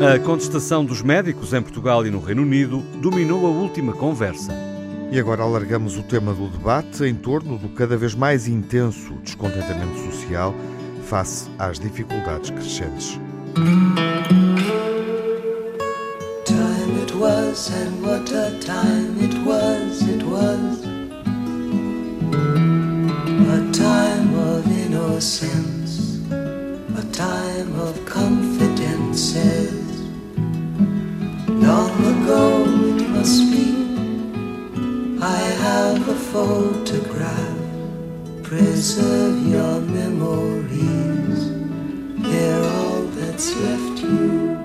A contestação dos médicos em Portugal e no Reino Unido dominou a última conversa. E agora alargamos o tema do debate em torno do cada vez mais intenso descontentamento social face às dificuldades crescentes. Time it was and what a time I have a photograph. Preserve your memories. They're all that's left you.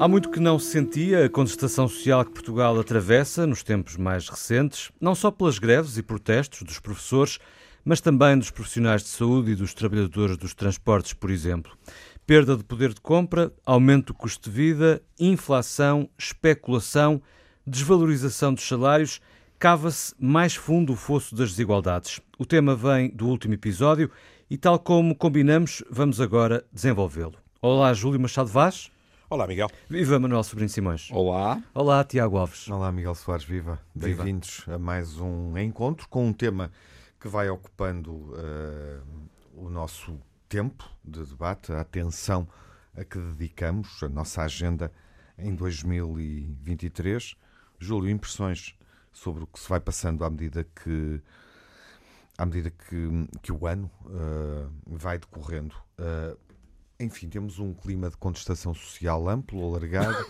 Há muito que não se sentia a contestação social que Portugal atravessa nos tempos mais recentes, não só pelas greves e protestos dos professores, mas também dos profissionais de saúde e dos trabalhadores dos transportes, por exemplo perda de poder de compra, aumento do custo de vida, inflação, especulação, desvalorização dos salários, cava-se mais fundo o fosso das desigualdades. O tema vem do último episódio e, tal como combinamos, vamos agora desenvolvê-lo. Olá, Júlio Machado Vaz. Olá, Miguel. Viva, Manuel Sobrinho Simões. Olá. Olá, Tiago Alves. Olá, Miguel Soares, viva. Bem-vindos a mais um encontro com um tema que vai ocupando uh, o nosso tempo de debate, a atenção a que dedicamos, a nossa agenda em 2023. Júlio, impressões sobre o que se vai passando à medida que à medida que, que o ano uh, vai decorrendo. Uh, enfim, temos um clima de contestação social amplo, alargado,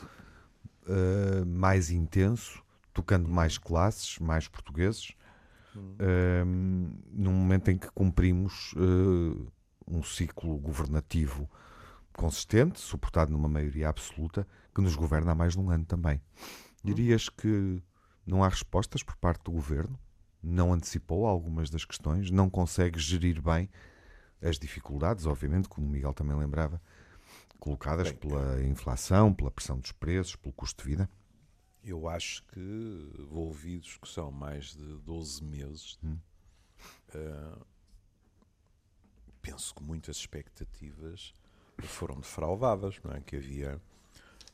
uh, mais intenso, tocando mais classes, mais portugueses, hum. num momento em que cumprimos um ciclo governativo consistente, suportado numa maioria absoluta, que nos governa há mais de um ano também. Dirias que não há respostas por parte do governo? Não antecipou algumas das questões? Não consegue gerir bem as dificuldades, obviamente, como o Miguel também lembrava, colocadas bem, pela inflação, pela pressão dos preços, pelo custo de vida? Eu acho que, envolvidos que são mais de 12 meses, hum. uh, penso que muitas expectativas foram defraudadas, não é? Que havia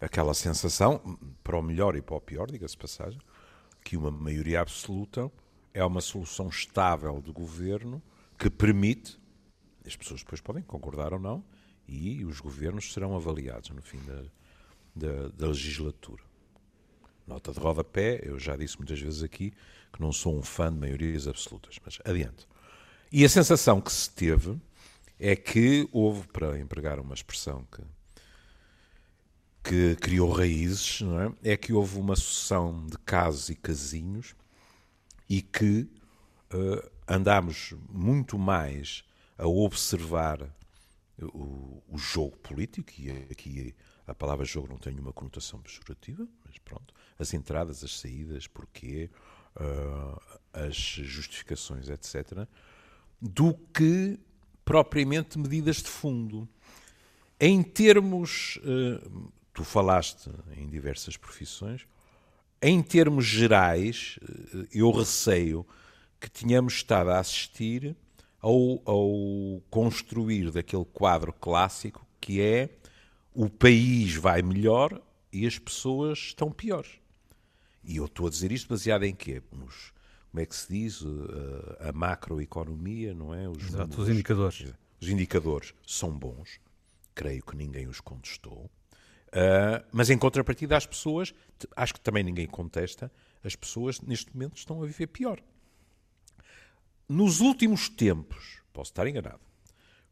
aquela sensação, para o melhor e para o pior, diga-se passagem, que uma maioria absoluta é uma solução estável de governo que permite, as pessoas depois podem concordar ou não, e os governos serão avaliados no fim da, da, da legislatura. Nota de rodapé, eu já disse muitas vezes aqui que não sou um fã de maiorias absolutas, mas adiante. E a sensação que se teve é que houve, para empregar uma expressão que, que criou raízes, é? é que houve uma sucessão de casos e casinhos e que uh, andámos muito mais a observar o, o, jogo político, e aqui a palavra jogo não tem uma conotação pejorativa, mas pronto, as entradas, as saídas, porquê, uh, as justificações, etc., do que propriamente medidas de fundo. Em termos, eh, tu falaste em diversas profissões, em termos gerais, eh, eu receio que tenhamos estado a assistir ao, ao construir daquele quadro clássico que é o país vai melhor e as pessoas estão piores. E eu estou a dizer isto baseado em quê? Nos, como é que se diz, a, a macroeconomia, não é? Os, Exato, números, os indicadores. Os indicadores são bons, creio que ninguém os contestou, uh, mas em contrapartida as pessoas, acho que também ninguém contesta, as pessoas neste momento estão a viver pior. Nos últimos tempos, posso estar enganado,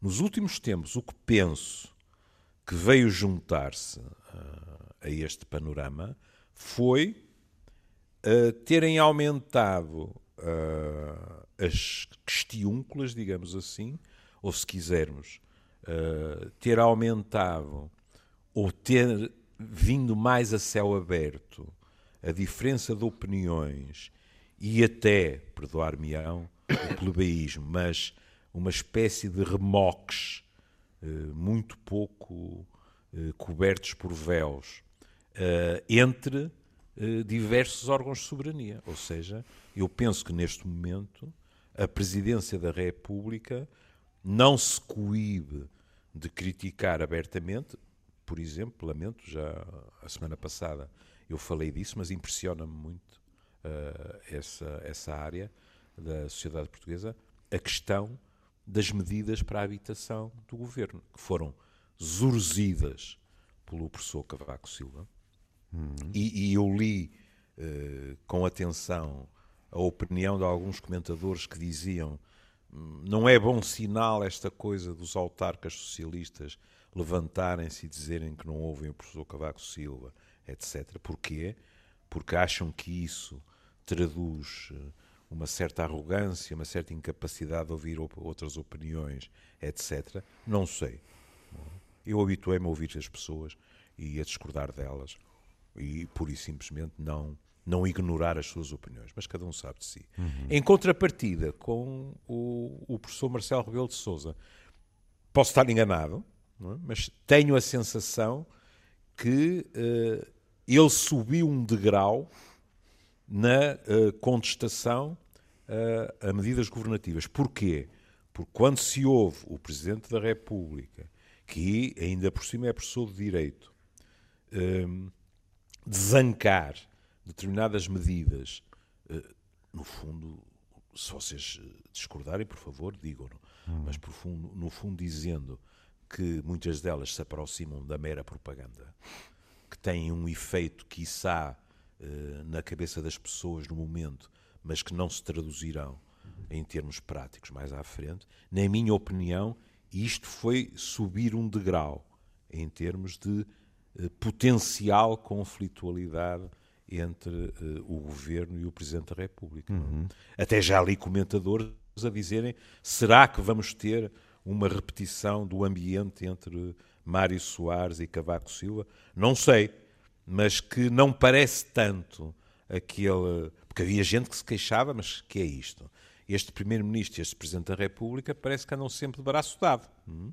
nos últimos tempos o que penso que veio juntar-se uh, a este panorama foi uh, terem aumentado as questiúnculas, digamos assim, ou se quisermos, ter aumentado ou ter vindo mais a céu aberto a diferença de opiniões e até, perdoar-me-ão, o plebeísmo, mas uma espécie de remoques uh, muito pouco cobertos por véus entre eh, diversos órgãos de soberania. Ou seja, eu penso que neste momento a Presidência da República não se coíbe de criticar abertamente, por exemplo, lamento, já a semana passada eu falei disso, mas impressiona-me muito uh, essa, essa área da sociedade portuguesa, a questão das medidas para a habitação do governo, que foram zurzidas pelo professor Cavaco Silva. Uhum. E, e, eu li uh, com atenção a opinião de alguns comentadores que diziam hum, não é bom sinal esta coisa dos autarcas socialistas levantarem-se e dizerem que não ouvem o professor Cavaco Silva, etc. Porquê? Porque acham que isso traduz eh, uma certa arrogância, uma certa incapacidade de ouvir outras opiniões, etc. Não sei. Eu habituei-me a ouvir as pessoas e a discordar delas e, pura e simplesmente, não, não ignorar as suas opiniões. Mas cada um sabe de si. Uhum. Em contrapartida, com o, o professor Marcelo Rebelo de Souza, posso estar enganado, é? mas tenho a sensação que uh, ele subiu um degrau na uh, contestação uh, a medidas governativas. Porquê? Porque quando se ouve o Presidente da República, que ainda por cima é professor de Direito, um, desancar determinadas medidas, no fundo, se vocês discordarem, por favor, digam-no, hum. mas fundo, no fundo dizendo que muitas delas se aproximam da mera propaganda, que têm um efeito, quiçá, uh, na cabeça das pessoas no momento, mas que não se traduzirão em termos práticos mais à frente. Na minha opinião, isto foi subir um degrau em termos de uh, potencial conflitualidade entre uh, o governo e o Presidente da República. Uhum. Até já li comentadores a dizerem: será que vamos ter uma repetição do ambiente entre Mário Soares e Cavaco Silva? Não sei, mas que não parece tanto aquele porque havia gente que se queixava, mas que é isto? Este Primeiro-Ministro e este Presidente da República parece que andam sempre de braço dado. Hum?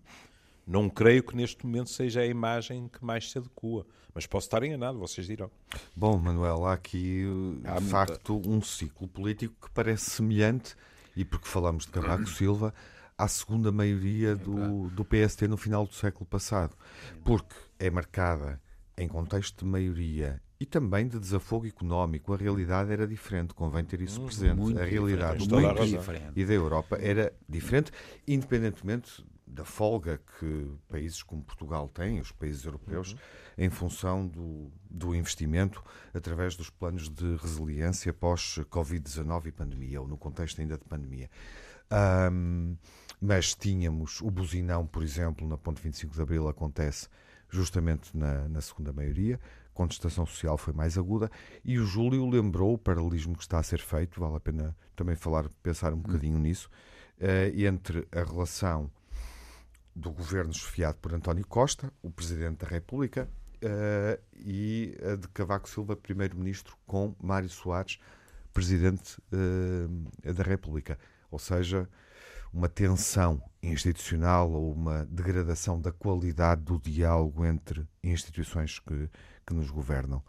Não creio que neste momento seja a imagem que mais se adequa. Mas posso estar enganado, vocês dirão. Bom, Manuel, há aqui, há de facto, um ciclo político que parece semelhante, e porque falamos de Cavaco Silva, à segunda maioria do, do PST no final do século passado. Porque é marcada em contexto de maioria e também de desafogo económico. A realidade era diferente, convém ter isso hum, presente. Muito a realidade diferente, muito diferente. e da Europa era diferente, independentemente da folga que países como Portugal têm, os países europeus, uhum. em função do, do investimento através dos planos de resiliência pós-Covid-19 e pandemia, ou no contexto ainda de pandemia. Um, mas tínhamos o buzinão, por exemplo, na Ponte 25 de Abril, acontece justamente na, na segunda maioria contestação social foi mais aguda e o Júlio lembrou o paralelismo que está a ser feito, vale a pena também falar, pensar um bocadinho nisso, uh, entre a relação do governo esfiado por António Costa, o Presidente da República, uh, e a de Cavaco Silva, Primeiro-Ministro, com Mário Soares, Presidente uh, da República. Ou seja, uma tensão institucional ou uma degradação da qualidade do diálogo entre instituições que, que nos governam.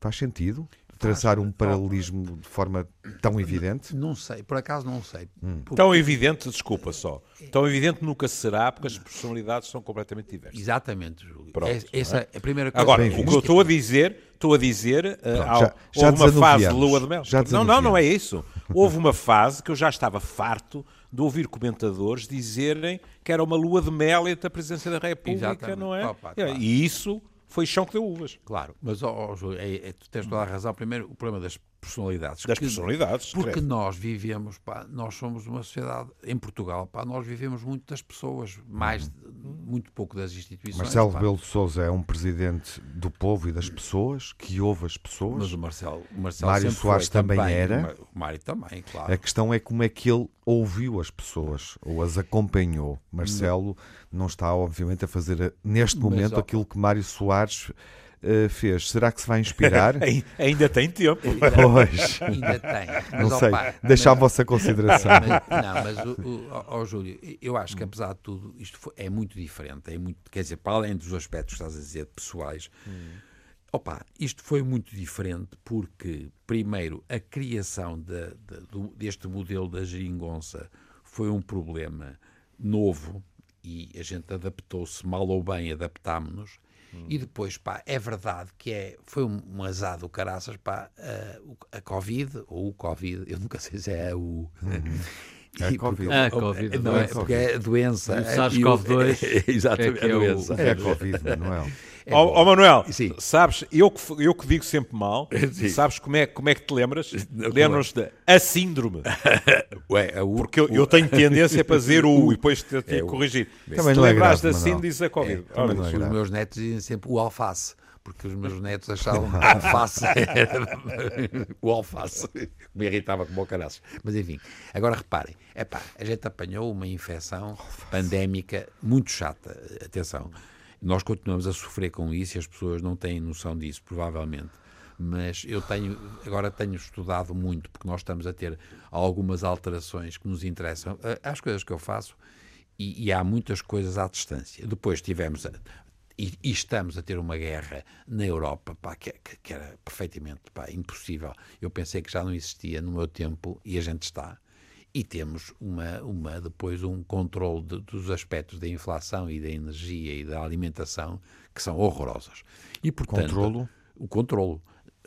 Faz sentido traçar um paralelismo de forma tão evidente? Não sei, por acaso não sei. Hum. Tão evidente, desculpa só. Tão evidente nunca será, porque as personalidades são completamente diversas. Exatamente, Júlio. Pronto, é, essa é? a primeira coisa. Agora, o que eu estou a dizer, estou a dizer, uh, Pronto, já, já houve uma fase de lua de mel. não, não, não é isso. Houve uma fase que eu já estava farto de ouvir comentadores dizerem que era uma lua de mel entre a presidência da República, Exatamente. não é? Opa, claro. E isso foi chão que deu uvas. Claro, mas oh, oh, é, é, tu tens toda a razão. Primeiro, o problema das personalidades. Das que, personalidades. Porque creio. nós vivemos, pá, nós somos uma sociedade, em Portugal, pá, nós vivemos muito das pessoas, mais, uhum. muito pouco das instituições. Marcelo Rebelo de Sousa é um presidente do povo e das pessoas, que ouve as pessoas. Mas o Marcelo, o Marcelo Mário Soares também, também, era. O Mário também, claro. A questão é como é que ele ouviu as pessoas, ou as acompanhou. Marcelo não, não está, obviamente, a fazer neste momento Mas, aquilo que Mário Soares uh, fez. Será que se vai inspirar? Ainda tem tempo. Pois. Ainda tem. Mas, não sei. Opa, Deixa mas, a vossa consideração. Mas, não, mas, o, o, o, Júlio, eu acho que apesar de tudo, isto foi, é muito diferente. É muito, quer dizer, para além dos aspectos que estás a dizer pessoais. Hum. Opa, isto foi muito diferente porque, primeiro, a criação de, de, deste modelo da geringonça foi um problema novo e a gente adaptou-se, mal ou bem, adaptámos-nos E depois, pá, é verdade que é, foi um, um azar do caraças, pá, a, a Covid, ou o Covid, eu nunca sei se é o. É a Covid. É a Covid. Não, é porque é a doença. O SARS-CoV-2 Exatamente, é é a doença. É a Covid, Manuel. É Ó ó, Manuel, Sim. sabes, eu que, eu que digo sempre mal, Sim. sabes como é, como é que te lembras? É? Lembras-te de a síndrome. Ué, a U- Porque eu, eu tenho tendência para dizer o e depois te, te É o- corrigir. Também Se te não é lembrares grave, da síndrome, diz a Covid. É, Ora, não é os grave. meus netos dizem sempre o alface, porque os meus netos achavam que o alface era o alface. Me irritava como o caraças. Mas enfim, agora reparem, epá, a gente apanhou uma infecção pandémica muito chata. Atenção, nós continuamos a sofrer com isso e as pessoas não têm noção disso, provavelmente. Mas eu tenho, agora tenho estudado muito, porque nós estamos a ter algumas alterações que nos interessam. Às coisas que eu faço, e, e há muitas coisas à distância. Depois tivemos a- e, e estamos a ter uma guerra na Europa pá, que, que- que era perfeitamente pá, impossível. Eu pensei que já não existia no meu tempo e a gente está. E temos uma, uma depois um controle de- dos aspectos da inflação e da energia e da alimentação que são horrorosos. E portanto, Controlo? o controlo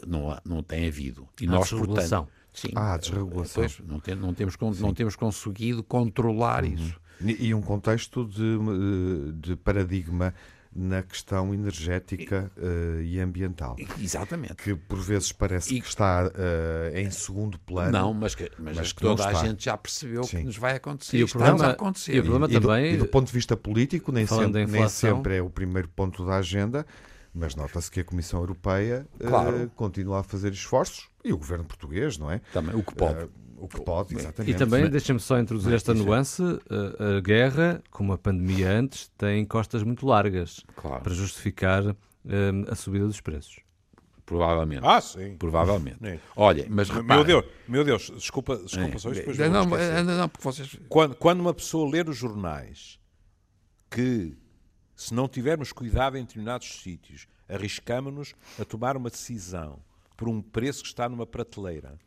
não, não tem havido. E Há nós, portanto, sim, Ah, a desregulação. Pois, não, tem- não temos, con- não temos conseguido controlar isso. E e um contexto de, eh, de paradigma na questão energética eh, e ambiental. Exatamente. Que por vezes parece E- que está eh, em segundo plano. Não, mas que, mas Mas que toda a gente já percebeu Sim. que nos vai acontecer. E o problema- a acontecer. e o problema E do, também- e do ponto de vista político, nem, sempre, da nem inflação- sempre é o primeiro ponto da agenda, mas nota-se que a Comissão Europeia eh, Claro. continua a fazer esforços e o governo português, não é? Também, o que pode. O que pode, exatamente. E também, deixa-me só introduzir esta nuance, a, guerra, como a pandemia antes, tem costas muito largas Claro. para justificar hum, a subida dos preços. Provavelmente. Ah, sim. Provavelmente. É. Olha, mas Meu reparem. Deus, meu Deus, desculpa, desculpa só, isto depois não, não, não, porque vocês. Quando, quando uma pessoa ler os jornais que, se não tivermos cuidado em determinados sítios, arriscamos-nos a tomar uma decisão por um preço que está numa prateleira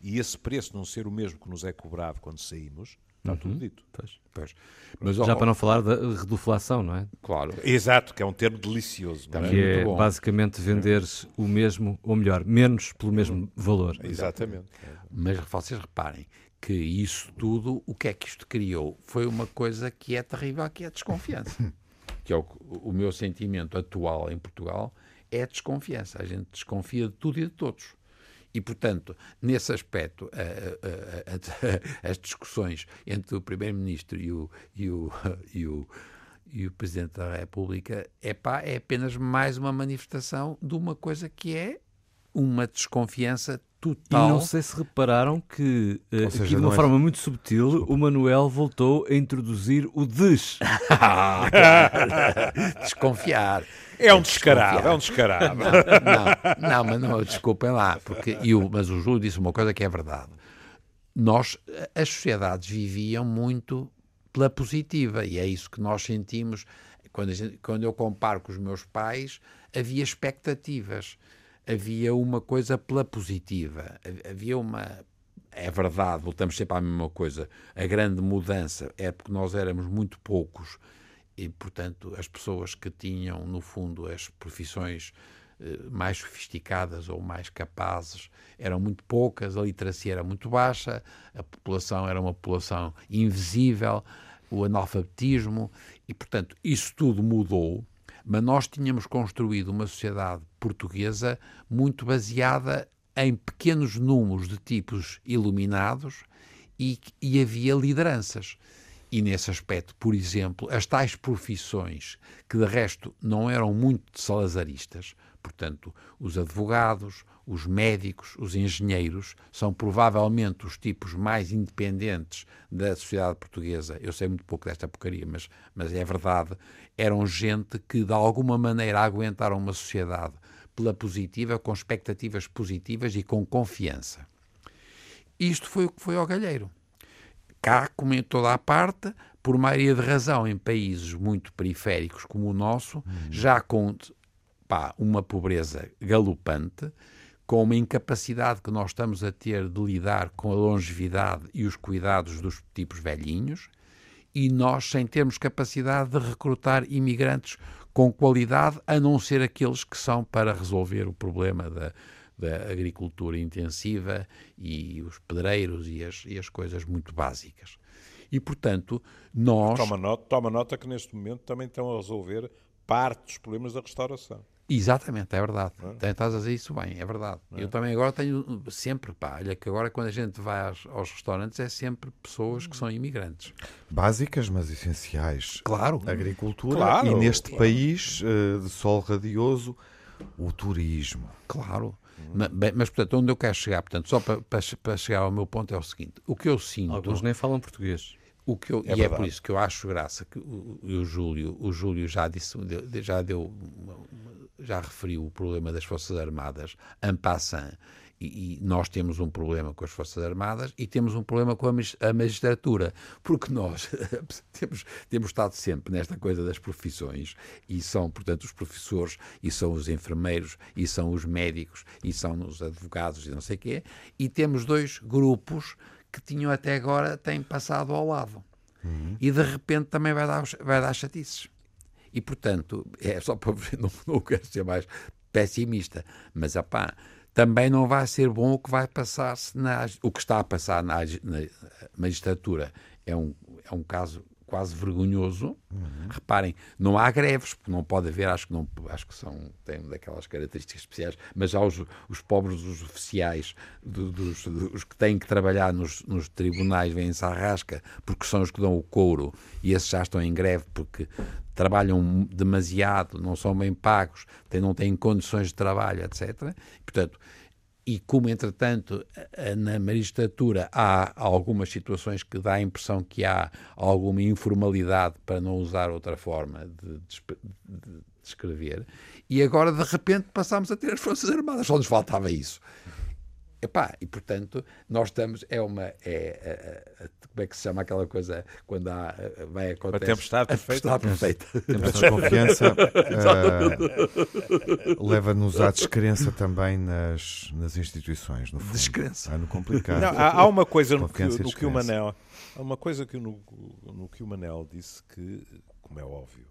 e esse preço não ser o mesmo que nos é cobrado quando saímos, está tudo dito. Pois. Pois. Mas, Já ó, para não falar da reduflação, não é? Claro. Exato, que é um termo delicioso. não é? Que muito é bom. basicamente venderes o mesmo, ou melhor, menos pelo mesmo valor. Exatamente. Mas vocês reparem que isso tudo, o que é que isto criou? Foi uma coisa que é terrível, que é a desconfiança. que é o, o meu sentimento atual em Portugal, é a desconfiança. A gente desconfia de tudo e de todos. E, portanto, nesse aspecto, a- a- a- as discussões entre o Primeiro-Ministro e o, e, o, e, o, e o Presidente da República é, pá, é apenas mais uma manifestação de uma coisa que é uma desconfiança E total. não sei se repararam que, eh, seja, aqui de não uma é- forma muito subtil, o Manuel voltou a introduzir o des. Desconfiar. É um descarado, é um descarado. Não, não, mas não, desculpem lá, porque e o, mas o Júlio disse uma coisa que é verdade. Nós, as sociedades viviam muito pela positiva, e é isso que nós sentimos. Quando, a gente- quando eu comparo com os meus pais, havia expectativas, havia uma coisa pela positiva, havia uma. É verdade, voltamos sempre à mesma coisa. A grande mudança é porque nós éramos muito poucos e, portanto, as pessoas que tinham, no fundo, as profissões eh, mais sofisticadas ou mais capazes eram muito poucas, a literacia era muito baixa, a população era uma população invisível, o analfabetismo, e, portanto, isso tudo mudou, mas nós tínhamos construído uma sociedade portuguesa muito baseada em pequenos números de tipos iluminados e, e havia lideranças. E nesse aspecto, por exemplo, as tais profissões, que de resto não eram muito salazaristas, portanto, os advogados, os médicos, os engenheiros, são provavelmente os tipos mais independentes da sociedade portuguesa. Eu sei muito pouco desta porcaria, mas, mas é verdade. Eram gente que, de alguma maneira, aguentaram uma sociedade pela positiva, com expectativas positivas e com confiança. Isto foi o que foi ao galheiro cá, como em toda a parte, por maioria de razão, em países muito periféricos como o nosso, já com pá, uma pobreza galopante, com uma incapacidade que nós estamos a ter de lidar com a longevidade e os cuidados dos tipos velhinhos, e nós sem termos capacidade de recrutar imigrantes com qualidade, a não ser aqueles que são para resolver o problema da, da agricultura intensiva e os pedreiros e as, e as coisas muito básicas. E, portanto, nós. Toma nota, toma nota que neste momento também estão a resolver parte dos problemas da restauração. Exatamente, é verdade. É? Estás a dizer isso bem, é verdade. É? Eu também agora tenho sempre, pá, olha que agora quando a gente vai aos, aos, restaurantes é sempre pessoas que são imigrantes. Básicas, mas essenciais. Claro. Agricultura claro, e neste claro. país uh, de sol radioso, o turismo. Claro. Mas, mas, portanto, onde eu quero chegar, portanto, só para, para, para, chegar ao meu ponto é o seguinte: o que eu sinto. Alguns nem falam português. O que eu, é e verdade. é por isso que eu acho graça que o, o Júlio, o Júlio já disse, já deu, já referiu o problema das Forças Armadas, en passant, e, e, nós temos um problema com as Forças Armadas e temos um problema com a magistratura, porque nós temos, temos estado sempre nesta coisa das profissões e são, portanto, os professores e são os enfermeiros e são os médicos e são os advogados e não sei o quê, e temos dois grupos que tinham até agora têm passado ao lado. Uhum. E de repente também vai dar, vai dar chatices. E portanto, é só para ver, não, não quero ser mais pessimista, mas opá, também não vai ser bom o que vai passar-se o que está a passar na, na magistratura. É um, é um caso quase vergonhoso. Uhum. Reparem, não há greves, não pode haver, acho que não, acho que são têm daquelas características especiais, mas há os, os pobres, os oficiais, do, dos, dos, que têm que trabalhar nos, nos tribunais, vêm-se à rasca, porque são os que dão o couro, e esses já estão em greve porque trabalham demasiado, não são bem pagos, não têm condições de trabalho, etc. Portanto, e como, entretanto, na magistratura há algumas situações que dá a impressão que há alguma informalidade, para não usar outra forma de, descrever, e agora, de repente, passámos a ter as Forças Armadas. Só nos faltava isso. Epá, e portanto, nós estamos, é uma, é, é, é, como é que se chama aquela coisa quando há, vai acontecer? A tempestade perfeita. A perfeita. A desconfiança uh, leva-nos à descrença também nas, nas instituições, no fundo. Descrença. É no complicado. Não, há, há, uma coisa no que, no que o Manel, há uma coisa que no, no que o Manel disse que, como é óbvio,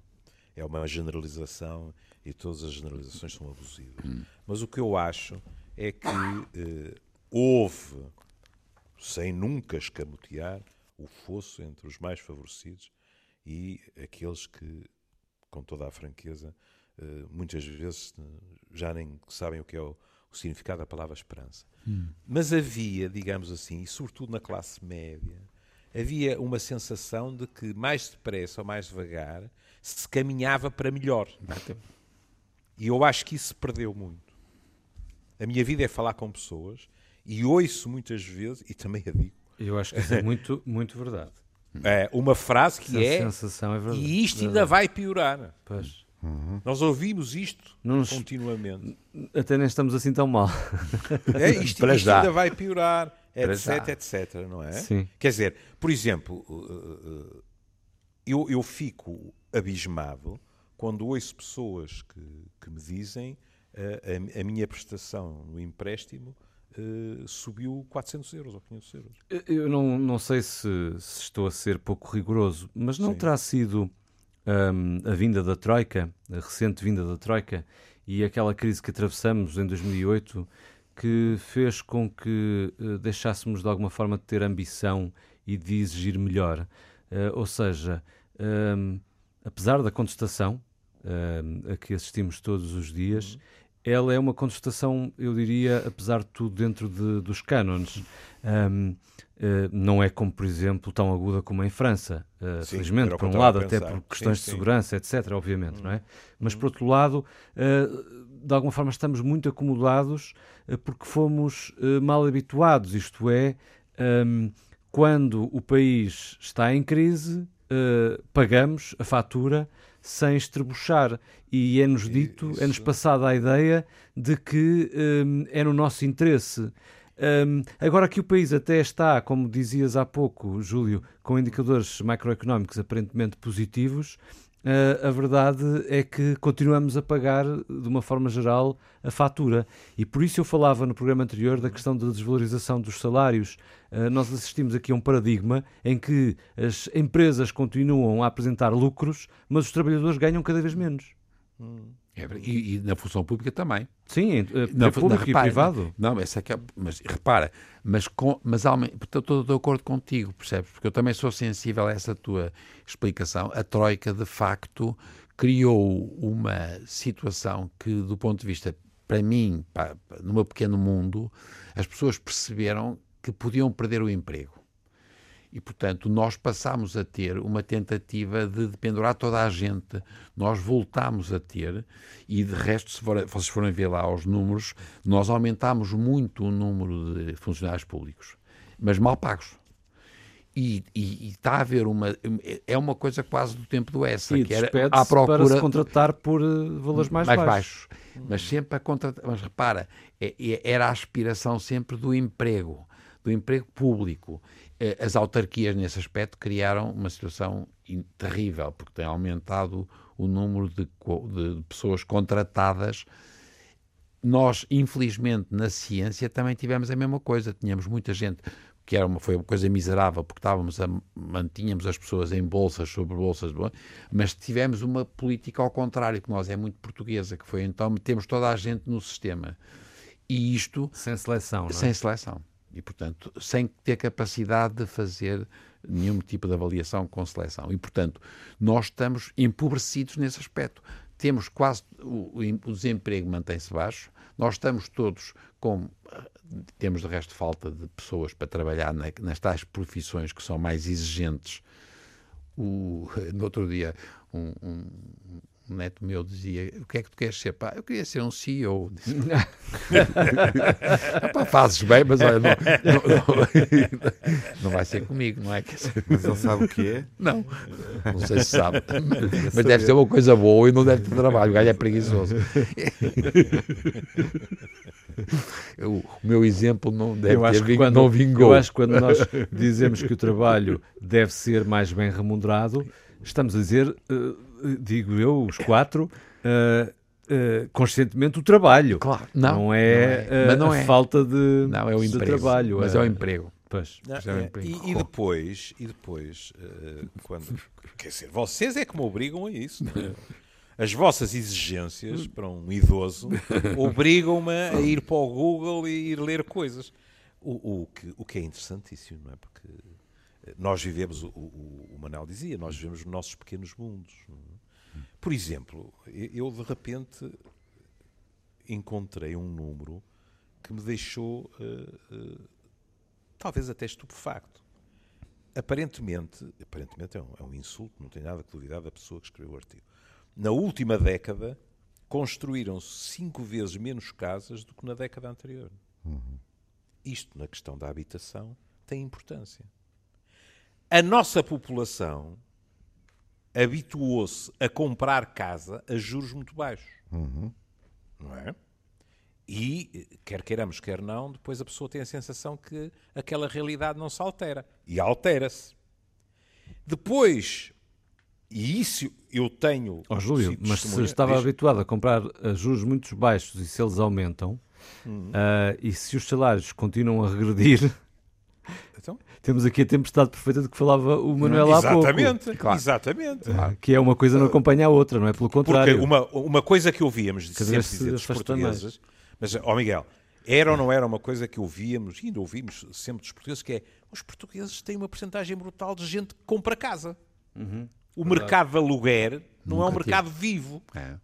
é uma generalização e todas as generalizações são abusivas. Hum. Mas o que eu acho é que eh, houve, sem nunca escamotear, o fosso entre os mais favorecidos e aqueles que, com toda a franqueza, eh, muitas vezes eh, já nem sabem o que é o, o significado da palavra esperança. Hum. Mas havia, digamos assim, e sobretudo na classe média, havia uma sensação de que mais depressa ou mais devagar se caminhava para melhor. E eu acho que isso se perdeu muito. A minha vida é falar com pessoas e ouço muitas vezes, e também a digo. Eu acho que isso é muito, muito verdade. É uma frase que Essa é. Sensação é verdade. E isto ainda vai piorar. Pois. Uhum. Nós ouvimos isto nos... continuamente. Até nem estamos assim tão mal. É, isto, isto ainda vai piorar, etc, etc, não é? Sim. Quer dizer, por exemplo, eu, eu fico abismado quando ouço pessoas que, que me dizem a, a, minha prestação no empréstimo uh, subiu 400 euros ou 500 euros. Eu não, não sei se, se estou a ser pouco rigoroso, mas não Sim. terá sido um, a vinda da Troika, a recente vinda da Troika, e aquela crise que atravessamos em 2008 que fez com que uh, deixássemos de alguma forma de ter ambição e de exigir melhor. Uh, ou seja, um, apesar da contestação uh, a que assistimos todos os dias, uhum ela é uma contestação, eu diria, apesar de tudo, dentro de, dos cânones. Um, uh, eh, não é como, por exemplo, tão aguda como em França, uh, sim, felizmente, por um lado, até por questões sim, de segurança, etc., obviamente, hum. não é? Mas, por outro lado, uh, de alguma forma estamos muito acomodados porque fomos mal habituados, isto é, um, quando o país está em crise, pagamos a fatura sem estrebuchar. E é-nos dito, Isso. é-nos passada a ideia de que um, é no nosso interesse. Um, agora que o país até está, como dizias há pouco, Júlio, com indicadores macroeconómicos aparentemente positivos, Uh, a verdade é que continuamos a pagar, de uma forma geral, a fatura. E por isso eu falava no programa anterior da questão da desvalorização dos salários. Uh, nós assistimos aqui a um paradigma em que as empresas continuam a apresentar lucros, mas os trabalhadores ganham cada vez menos. Hum. É, e, e, na função pública também. Sim, na público repara, e privado. Não, essa é que é, mas repara, mas, com, mas estou de acordo contigo, percebes? Porque eu também sou sensível a essa tua explicação. A Troika, de facto, criou uma situação que, do ponto de vista, para mim, para, no meu pequeno mundo, as pessoas perceberam que podiam perder o emprego. E, portanto, nós passámos a ter uma tentativa de pendurar toda a gente. Nós voltámos a ter, e de resto, se for, vocês forem ver lá os números, nós aumentámos muito o número de funcionários públicos, mas mal pagos. E, e, e, está a haver uma. É uma coisa quase do tempo do ESA, e que era à procura. Para se contratar por uh, valores mais, mais baixos. baixos. Mas sempre a contratar. Mas repara, é, é, era a aspiração sempre do emprego, do emprego público. Eh, as autarquias, nesse aspecto, criaram uma situação terrível, porque tem aumentado o número de, de pessoas contratadas. Nós, infelizmente, na ciência também tivemos a mesma coisa. Tínhamos muita gente que era uma, foi uma coisa miserável, porque estávamos a, mantínhamos as pessoas em bolsas sobre bolsas, mas tivemos uma política ao contrário, que nós é muito portuguesa, que foi então metemos toda a gente no sistema. E isto... Sem seleção, não é? Sem seleção e, portanto, sem ter capacidade de fazer nenhum tipo de avaliação com seleção. E, portanto, nós estamos empobrecidos nesse aspecto. Temos quase o, o desemprego mantém-se baixo, nós estamos todos com. Temos de resto falta de pessoas para trabalhar nas tais profissões que são mais exigentes. O, no outro dia, um, um, um neto meu dizia: O que é que tu queres ser? Pá, eu queria ser um CEO. Pá, fazes bem, mas olha, não, não, não, não, vai ser comigo, não é? Mas ele sabe o que é? Não, não sei se sabe. Mas, mas deve ser uma coisa boa e não deve ter trabalho. O galho é preguiçoso. o meu exemplo não deve eu acho ter quando, não vingou. Eu acho que quando nós dizemos que o trabalho deve ser mais bem remunerado, estamos a dizer. Uh, digo eu, os quatro, uh, uh, conscientemente o trabalho. Claro, não, não é, não é. Uh, não a é. falta de, não, é o emprego, trabalho. Mas é o emprego. Pois, não, é, é e, e, depois, e depois quando, quer dizer, vocês é que me obrigam a isso. As vossas exigências para um idoso obrigam-me a ir para o Google e ir ler coisas. O, o, que, o que é interessantíssimo, não é? Porque nós vivemos, o, o, o Manel dizia, nós vivemos nos nossos pequenos mundos. Por exemplo, eu de repente encontrei um número que me deixou uh, uh, talvez até estupefacto. Aparentemente, aparentemente é um, é um, insulto, não tem nada que duvidar da pessoa que escreveu o artigo. Na última década, construíram-se cinco vezes menos casas do que na década anterior. Uhum. Isto, na questão da habitação, tem importância. A nossa população habituou-se a comprar casa a juros muito baixos. Uhum. Não é? E, quer queiramos, quer não, depois a pessoa tem a sensação que aquela realidade não se altera. E altera-se. Depois, e isso eu tenho. Oh, Júlio, mas se estava Diz... habituado a comprar a juros muito baixos e se eles aumentam, uhum. uh, e se os salários continuam a regredir. Então? Temos aqui a tempestade perfeita de que falava o Manuel há pouco. Exatamente, claro. exatamente. Ah, que é uma coisa não acompanha a outra, não é? Pelo contrário. Porque uma, uma coisa que ouvíamos sempre dizer dos portugueses, mas, ó Miguel, era ou não era uma coisa que ouvíamos, e ainda ouvimos sempre dos portugueses, que é os portugueses têm uma porcentagem brutal de gente que compra casa. Uhum. O Verdade. mercado de aluguer não Nunca é um mercado tive. vivo, é.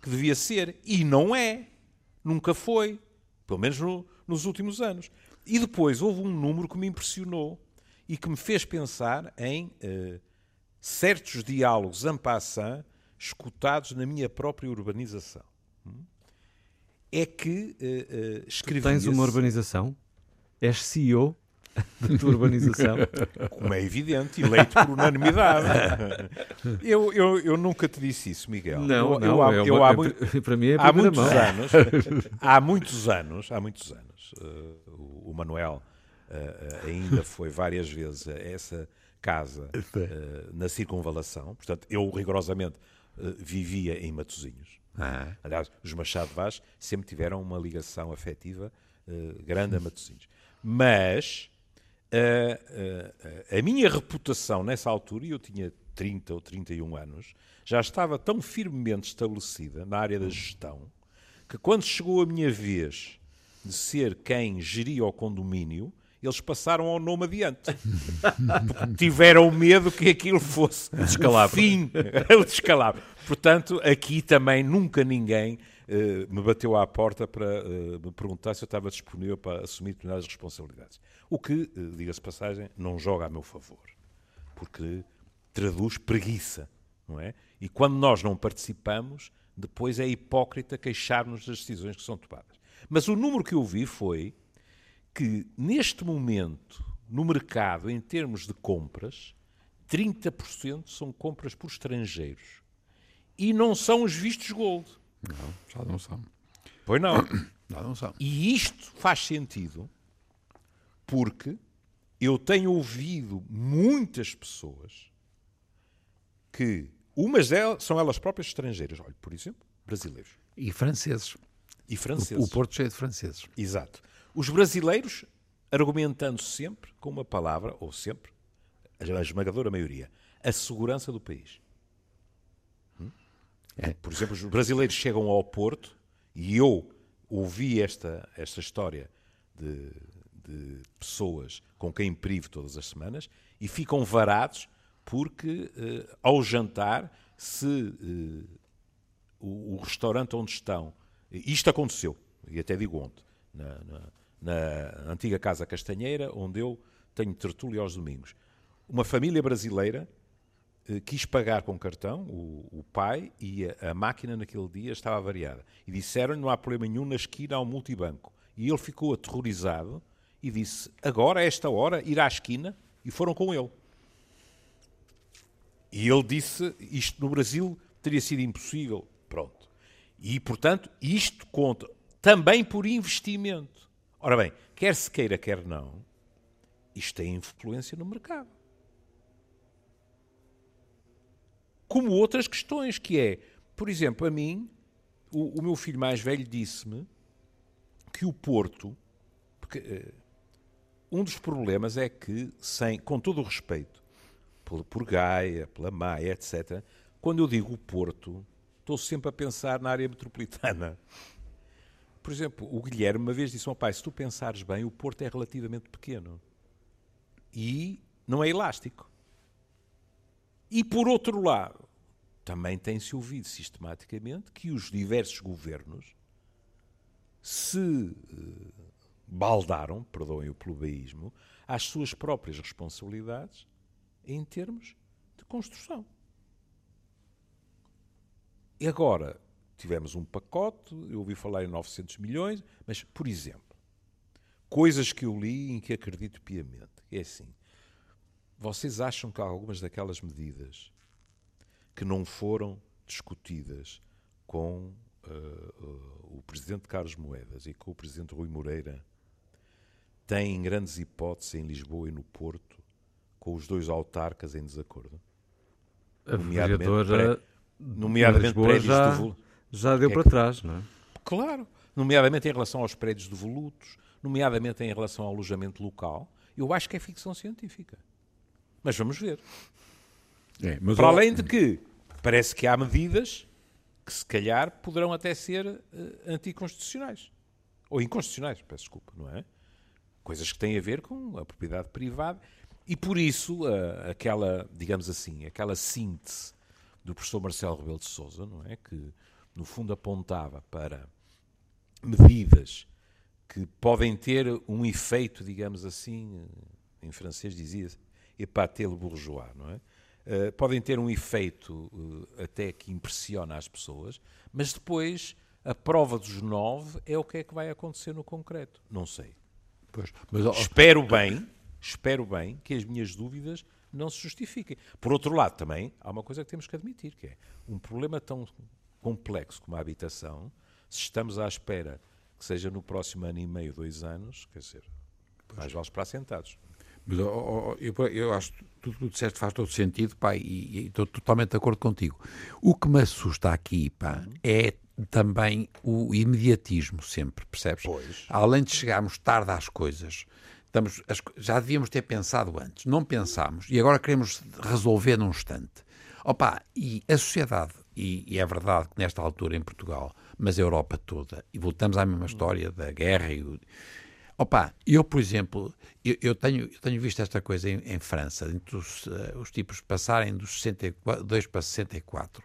que devia ser, e não é. Nunca foi. Pelo menos no, nos últimos anos. E depois houve um número que me impressionou e que me fez pensar em uh, certos diálogos en passant escutados na minha própria urbanização. Hum? É que uh, uh, escrevi. Tens uma urbanização? És CEO da tua urbanização? Como é evidente, eleito por unanimidade. Eu, eu, eu nunca te disse isso, Miguel. Não, eu, não. Eu, é uma, é, para mim é há muitos mão. anos, há muitos anos, há muitos anos, uh, o Manuel uh, ainda foi várias vezes a essa casa uh, na circunvalação. Portanto, eu rigorosamente vivia em Matosinhos. Ah. Aliás, os Machado Vaz sempre tiveram uma ligação afetiva grande a Matosinhos. Mas a minha reputação nessa altura, e eu tinha 30 ou 31 anos, já estava tão firmemente estabelecida na área da gestão que quando chegou a minha vez de ser quem geria o condomínio, eles passaram ao nome adiante. tiveram medo que aquilo fosse descalabro. fim, o descalabro. Portanto, aqui também nunca ninguém uh, me bateu à porta para uh, me perguntar se eu estava disponível para assumir determinadas responsabilidades. O que, uh, diga-se passagem, não joga a meu favor. Porque traduz preguiça, não é? E quando nós não participamos, depois é hipócrita queixar-nos das decisões que são tomadas. Mas o número que eu vi foi que, neste momento, no mercado, em termos de compras, 30% são compras por estrangeiros. E não são os vistos gold. Não, já não são. Pois não. Já não são. E isto faz sentido porque eu tenho ouvido muitas pessoas que, umas delas são elas próprias estrangeiras, olha, por exemplo, brasileiros. E franceses. E franceses. O, o Porto cheio de franceses. Exato. Os brasileiros argumentando sempre com uma palavra, ou sempre, a esmagadora maioria, a segurança do país. Hum? É. Por exemplo, os brasileiros chegam ao Porto e eu ouvi esta, esta história de, de pessoas com quem privo todas as semanas e ficam varados porque, eh, ao jantar, se eh, o, o, restaurante onde estão. Isto aconteceu, e até digo ontem, na, na, na antiga Casa Castanheira, onde eu tenho tertúlia aos domingos. Uma família brasileira eh, quis pagar com cartão, o, o pai, e a, a, máquina naquele dia estava variada. E disseram-lhe não há problema nenhum, na esquina um multibanco. E ele ficou aterrorizado e disse, agora, a esta hora, ir à esquina, e foram com ele. E ele disse, isto no Brasil teria sido impossível. Pronto. E, portanto, isto conta também por investimento. Ora bem, quer se queira, quer não, isto tem influência no mercado. Como outras questões, que é, por exemplo, a mim, o, o meu filho mais velho disse-me que o Porto, porque uh, um dos problemas é que, sem, com todo o respeito por, por Gaia, pela Maia, etc., quando eu digo o Porto, estou sempre a pensar na área metropolitana. Por exemplo, o Guilherme uma vez disse ao pai: se tu pensares bem, o Porto é relativamente pequeno e não é elástico. E por outro lado, também tem-se ouvido sistematicamente que os diversos governos se uh, baldaram, perdoem o plebeísmo, às suas próprias responsabilidades em termos de construção. E agora, tivemos um pacote, eu ouvi falar em 900 milhões, mas, por exemplo, coisas que eu li em que acredito piamente. É assim, vocês acham que algumas daquelas medidas que não foram discutidas com uh, uh, o Presidente Carlos Moedas e com o Presidente Rui Moreira têm grandes hipóteses em Lisboa e no Porto com os dois autarcas em desacordo? A nomeadamente, pré, nomeadamente prédios já... do já deu é para que... trás, não é? Claro, nomeadamente em relação aos prédios devolutos, nomeadamente em relação ao alojamento local, eu acho que é ficção científica. Mas vamos ver. É, mas para além de que parece que há medidas que se calhar poderão até ser uh, anticonstitucionais. Ou inconstitucionais, peço desculpa, não é? Coisas que têm a ver com a propriedade privada. E por isso, aquela, digamos assim, aquela síntese do professor Marcelo Rebelo de Sousa, não é? Que no fundo apontava para medidas que podem ter um efeito, digamos assim, em francês dizia épaté le bourgeois, não é? Uh, podem ter um efeito uh, até que impressiona as pessoas, mas depois a prova dos nove é o que é que vai acontecer no concreto. Não sei. Pois, mas, espero bem, espero bem que as minhas dúvidas não se justifiquem. Por outro lado, também há uma coisa que temos que admitir, que é um problema tão complexo como a habitação, se estamos à espera que seja no próximo ano e meio, dois anos, quer dizer, mais vale para assentados. Mas oh, oh, eu, eu, acho que tudo que disseste faz todo sentido, pá, e, e, estou totalmente de acordo contigo. O que me assusta aqui, pá, uhum. é também o imediatismo sempre, percebes? Pois. Além de chegarmos tarde às coisas, estamos, já devíamos ter pensado antes, não pensámos, e agora queremos resolver num instante. Opa, e a sociedade, e, e, é verdade que nesta altura em Portugal, mas a Europa toda, e voltamos à mesma história da guerra e o, Opa, eu, por exemplo, eu, eu, tenho, eu tenho visto esta coisa em, em França, entre os, uh, os, tipos passarem dos 62 para 64.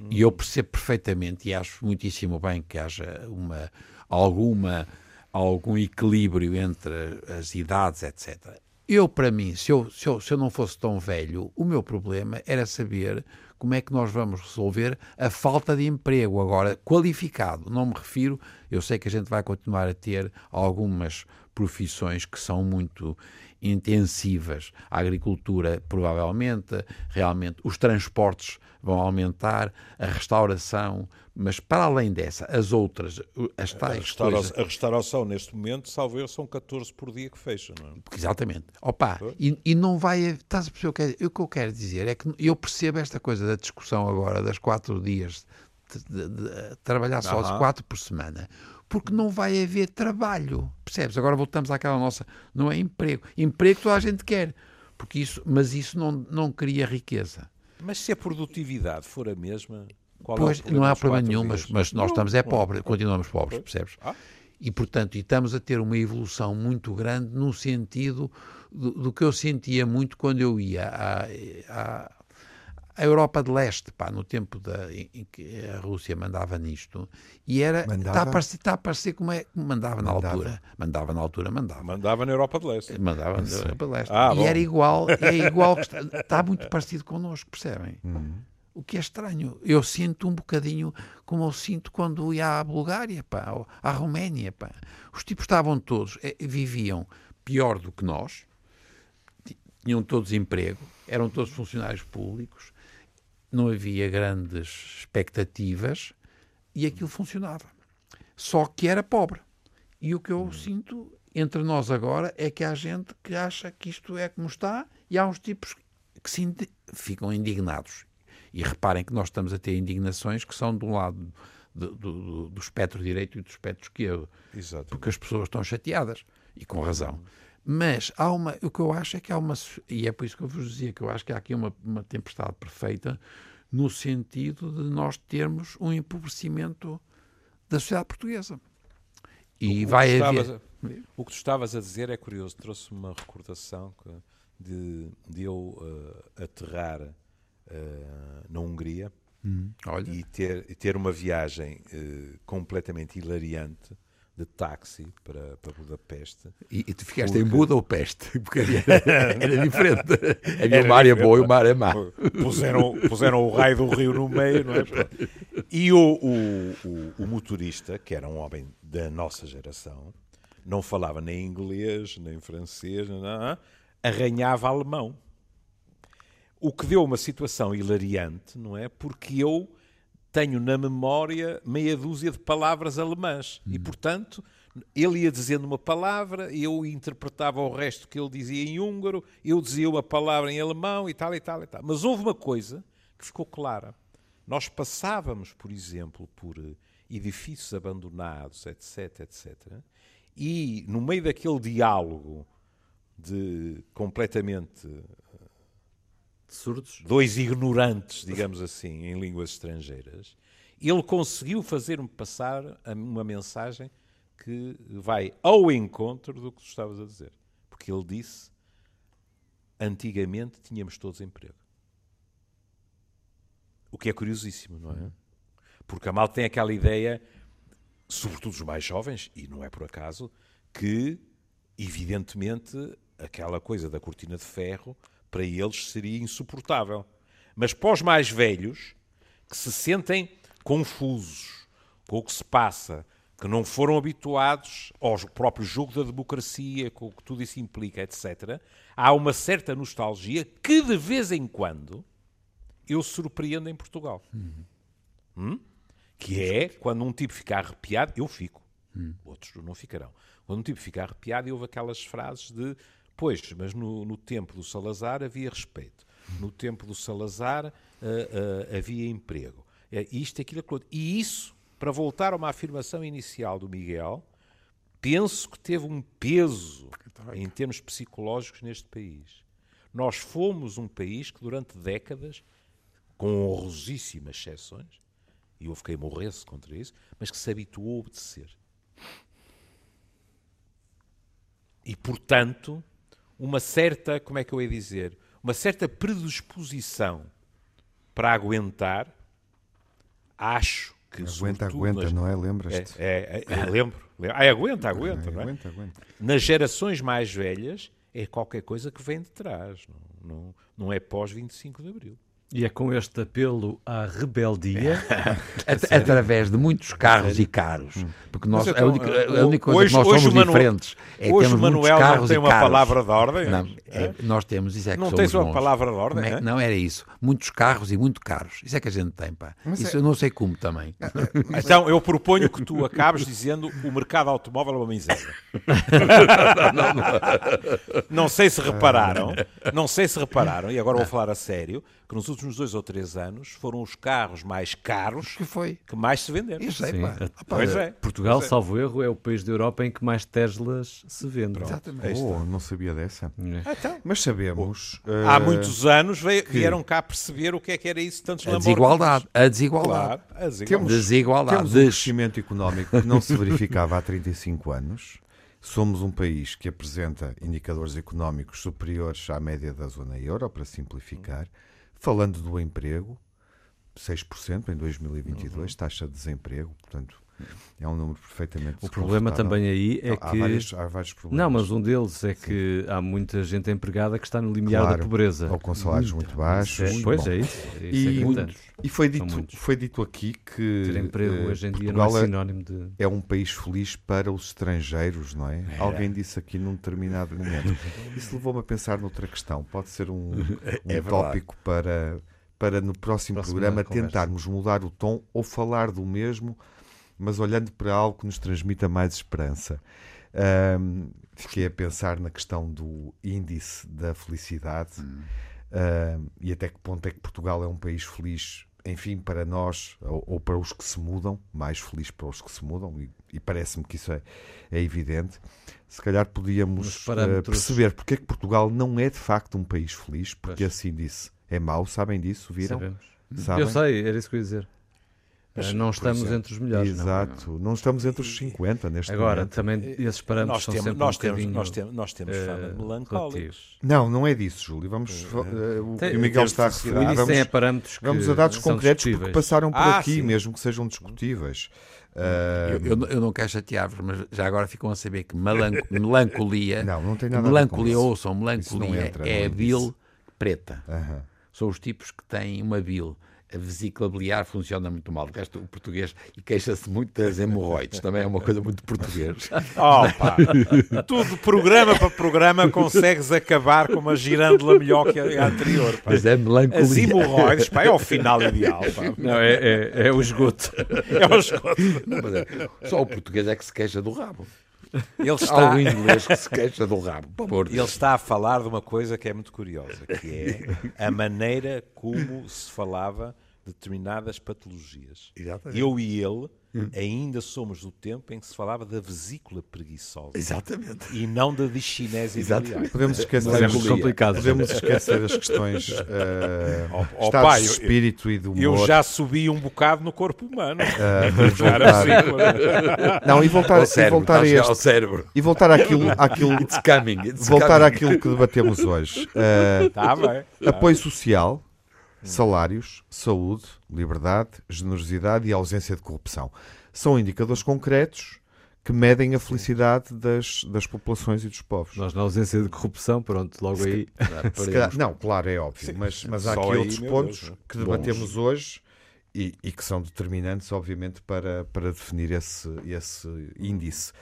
Hum. E eu percebo perfeitamente e acho muitíssimo bem que haja uma, alguma, algum equilíbrio entre as idades, etc. Eu, para mim, se eu, se, eu, se eu não fosse tão velho, o meu problema era saber como é que nós vamos resolver a falta de emprego agora qualificado. Não me refiro, eu sei que a gente vai continuar a ter algumas profissões que são muito intensivas. A agricultura, provavelmente, realmente, os transportes vão aumentar, a restauração, mas para além dessa, as outras, as tais. A restauração, coisas... a restauração neste momento, salvo eu, são 14 por dia que fecham, não é? Exatamente. Opa, e, e, não vai. Estás a perceber é, o que eu quero dizer? É que eu percebo esta coisa da discussão agora das quatro dias, de, de, de trabalhar só uhum. quatro por semana porque não vai haver trabalho. Percebes? Agora voltamos àquela nossa. Não é emprego. Emprego toda a gente quer. Porque isso, mas isso não, não cria riqueza. Mas se a produtividade for a mesma, qual pois, é não há problema nenhum, mas, mas, nós estamos é pobre, continuamos pobres, percebes? Ah. E, portanto, e estamos a ter uma evolução muito grande no sentido do, do que eu sentia muito quando eu ia à, à, à Europa de Leste, pá, no tempo da, em, em, que a Rússia mandava nisto, e era, está a parecer, está a parecer como, é, como mandava, mandava, na altura. Mandava na altura, mandava. Mandava na Europa de Leste. Mandava na Europa de Leste. Ah, e bom. era igual, é igual, está, está muito parecido connosco, percebem? Uhum. O que é estranho. Eu sinto um bocadinho como eu sinto quando ia à Bulgária, pá, à Roménia. Pá. Os tipos estavam todos, eh, viviam pior do que nós, tinham todos emprego, eram todos funcionários públicos, não havia grandes expectativas e aquilo funcionava. Só que era pobre. E o que eu hum. sinto entre nós agora é que há gente que acha que isto é como está e há uns tipos que se ficam indignados e reparem que nós estamos a ter indignações que são um lado do, do, do espectro direito e do espectro esquerdo. Exato. Porque as pessoas estão chateadas, e com razão. Mas há uma, o que eu acho é que há uma, e é por isso que eu vos dizia que eu acho que há aqui uma, uma tempestade perfeita no sentido de nós termos um empobrecimento da sociedade portuguesa. E o, vai o haver. A, o que tu estavas a dizer é curioso, trouxe-me uma recordação de, de eu uh, aterrar uh, na Hungria hum, e, ter, e ter uma viagem uh, completamente hilariante de táxi para, para Budapeste. E, e tu ficaste porque... em Buda ou Peste? Porque era, era diferente. Havia era uma área boa e uma área má. Puseram, puseram o raio do rio no meio, não é? E o, o, o, o motorista, que era um homem da nossa geração, não falava nem inglês, nem francês, nem nada, arranhava alemão. O que deu uma situação hilariante, não é? Porque eu tenho na memória meia dúzia de palavras alemãs e, hum. portanto, ele ia dizendo uma palavra, eu interpretava o resto que ele dizia em húngaro, eu dizia uma palavra em alemão e tal e tal e tal. Mas houve uma coisa que ficou clara. Nós passávamos, por exemplo, por eh, edifícios abandonados, etc, etc, e no meio daquele diálogo de completamente surdos. Dois ignorantes, digamos assim, em línguas estrangeiras. Ele conseguiu fazer-me passar uma mensagem que vai ao encontro do que tu estavas a dizer. Porque ele disse: antigamente tínhamos todos emprego. O que é curiosíssimo, não é? Porque a mal tem aquela ideia, sobretudo os mais jovens, e não é por acaso, que, evidentemente, aquela coisa da cortina de ferro para eles seria insuportável. Mas para os mais velhos, que se sentem confusos com o que se passa, que não foram habituados ao próprio jogo da democracia, com o que tudo isso implica, etc., há uma certa nostalgia que, de vez em quando, eu surpreendo em Portugal. Uhum. Hum? Que é quando um tipo fica arrepiado, eu fico. Uhum. Outros não ficarão. Quando um tipo fica arrepiado, e houve aquelas frases de Pois, mas no, no tempo do Salazar havia respeito. No tempo do Salazar uh, uh, havia emprego. É, isto, aquilo, aquilo. E isso, para voltar a uma afirmação inicial do Miguel, penso que teve um peso em termos psicológicos neste país. Nós fomos um país que durante décadas com honrosíssimas exceções, e houve quem morresse contra isso, mas que se habituou a obedecer. E, portanto, uma certa, como é que eu ia dizer, uma certa predisposição para aguentar, acho que Aguenta, aguenta, nas, não é? Lembras-te? É, é, é, lembro. Ah, aguenta, aguenta, não é? aguenta, aguenta. Nas gerações mais velhas, é qualquer coisa que vem de trás, não, não, não é pós 25 de Abril. E é com este apelo à rebeldia At- através de muitos carros e caros. Porque nós, Mas então, a, única, a única coisa hoje- que nós hoje somos Manu- diferentes é que hoje temos Manuel muitos não carros tem e uma caros. palavra de ordem? Não, é, nós temos, isso é que Não somos tens uma bons. palavra de ordem, Como é- é? Não era isso. Muitos carros e muito caros. Isso é que a gente tem, pá. Mas isso é- eu não sei como também. Então, eu proponho que tu acabes dizendo o mercado automóvel é uma miséria. Não sei se repararam, não sei se repararam, e agora vou falar a sério, que nos últimos dois ou três anos foram os carros mais caros que foi? que mais se venderam. Sei, Sim, pá. Ah, pá, Pois é. Portugal, Pois é. salvo erro, é o país da Europa em que mais Teslas se vendem. Exatamente. Oh, não sabia dessa. É. Então, Mas sabemos. há eh, muitos anos veio- vieram cá perceber o que é que era isso, tantos A desigualdade. A desigualdade. Claro, a desigualdade. Temos- Desigualdade. Temos um crescimento económico que não se verificava há 35 anos. Somos um país que apresenta indicadores económicos superiores à média da zona euro, para simplificar. Falando do emprego, 6% em 2022, taxa de desemprego, portanto, é um número perfeitamente O problema também aí é há, que. vários, há vários problemas. Não, mas um deles é que há muita gente empregada que está no limiar Claro, da pobreza. Ou com salários muito baixos. É, pois Bom, é isso. É isso é E, gritante. e foi, São dito, foi dito aqui que Ter emprego eh, hoje em dia Portugal não é é- sinónimo de. é um país feliz para os estrangeiros, não é? Alguém disse aqui num determinado momento. Isso levou-me a pensar noutra questão. Pode ser um, um verdade. tópico para, para no próximo Próxima programa conversa. tentarmos mudar o tom ou falar do mesmo, mas olhando para algo que nos transmita mais esperança. Ahm, fiquei a pensar na questão do índice da felicidade ahm, e até que ponto é que Portugal é um país feliz, enfim, para nós ou, ou para os que se mudam, mais feliz para os que se mudam, e, e parece-me que isso é, é evidente. Se calhar podíamos eh, perceber porque é que Portugal não é de facto um país feliz, porque Pois. esse índice é mau, sabem disso, viram? Sabemos. Sabem? Eu sei, era isso que eu ia dizer. Mas, Eh, não estamos exemplo, entre os melhores. não. Exato, não. estamos entre os 50 neste Agora, momento. também esses parâmetros Nós são temos, sempre nós, um temos, bocadinho, nós temos, nós temos eh, fama de melancólicos. Não, não é disso, Júlio. Vamos, eh, o que o Miguel está a referir. Vamos, tem parâmetros que vamos a dados concretos porque passaram por Ah, aqui, sim. mesmo que sejam discutíveis. Ah, Eu, eu não- eu não quero chatear-vos, mas já agora ficam a saber que melanco- melancolia, não, não tem nada a ver com melancolia, ouçam, não melancolia entra é a bile preta. São os tipos que têm uma bile. A vesícula biliar funciona muito mal. De resto, o português e queixa-se muito das hemorroides. Também é uma coisa muito português. Oh. Tudo, programa para programa, consegues acabar com uma girândola melhor que a anterior. Pá. Mas é melancolia. As hemorroides, pá, é o final ideal. Pá. Não, é, é, é o esgoto. É o esgoto. Não, é- Só o português é que se queixa do rabo. Ele Há está, o inglês que se queixa do rabo. Ele está a falar de uma coisa que é muito curiosa, que é a maneira como se falava determinadas patologias. Exatamente. Eu e ele ainda somos do tempo em que se falava da vesícula preguiçosa Exatamente. e não da discinese Exatamente. Podemos esquecer, Podemos as, complicado. podemos esquecer as questões eh, Oh, oh, estados pai, de eu- espírito e do humor. Eu já subi um bocado no corpo humano. e era voltar, assim. não, e voltar, Ao e cérebro, voltar a chegar ao este, cérebro. e voltar àquilo, àquilo It's coming. It's voltar coming. àquilo que debatemos hoje. Eh, Tá bem. tá. apoio social, salários, saúde, liberdade, generosidade e ausência de corrupção. São indicadores concretos que medem a felicidade das, das populações e dos povos. Nós, na ausência de corrupção, pronto, logo aí. Se calhar- não, claro, é óbvio, mas, mas há Só aqui aí, outros pontos Deus, que debatemos hoje e, e que são determinantes, obviamente, para, para definir esse, esse índice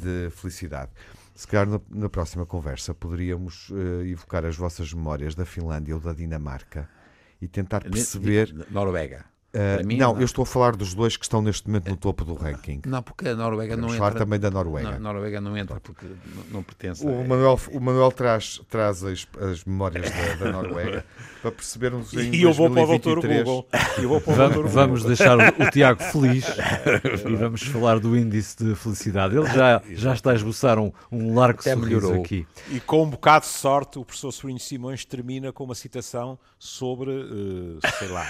de felicidade. Se calhar na, na próxima conversa poderíamos eh, evocar as vossas memórias da Finlândia ou da Dinamarca e tentar perceber. Noruega. Uh, mim, não, não. eu estou a falar dos dois que estão neste momento no topo do ranking. Não, porque a Noruega Vamos não falar entra. também da Noruega. Não, a Noruega não entra porque não, não pertence. O a- Manuel, o Manuel traz, traz as, as memórias da, da Noruega para percebermos em E eu vou para o doutor 2023. Google. Eu vou para o Vamos, doutor vamos Google. deixar o, o Tiago feliz e vamos falar do índice de felicidade. Ele já, já está a esboçar um, um largo Até sorriso melhorou. aqui. E com um bocado de sorte, o professor Sobrinho Simões termina com uma citação sobre, eh, sei lá,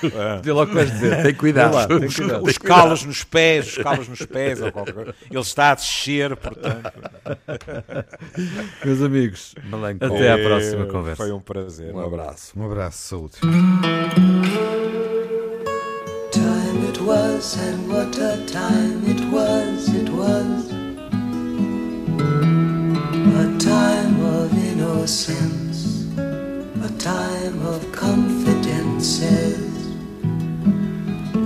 Vê lá o que vais dizer. Tem cuidado. Lá, tem os, cuidado. os calos nos pés, os calos nos pés, ou qualquer coisa. Ele está a descer, portanto. Meus amigos, Melancólico. até à próxima conversa. Foi um prazer. Um abraço. Um abraço, saúde. time it was, and what a time it was, it was a time of innocence, a time of confidences.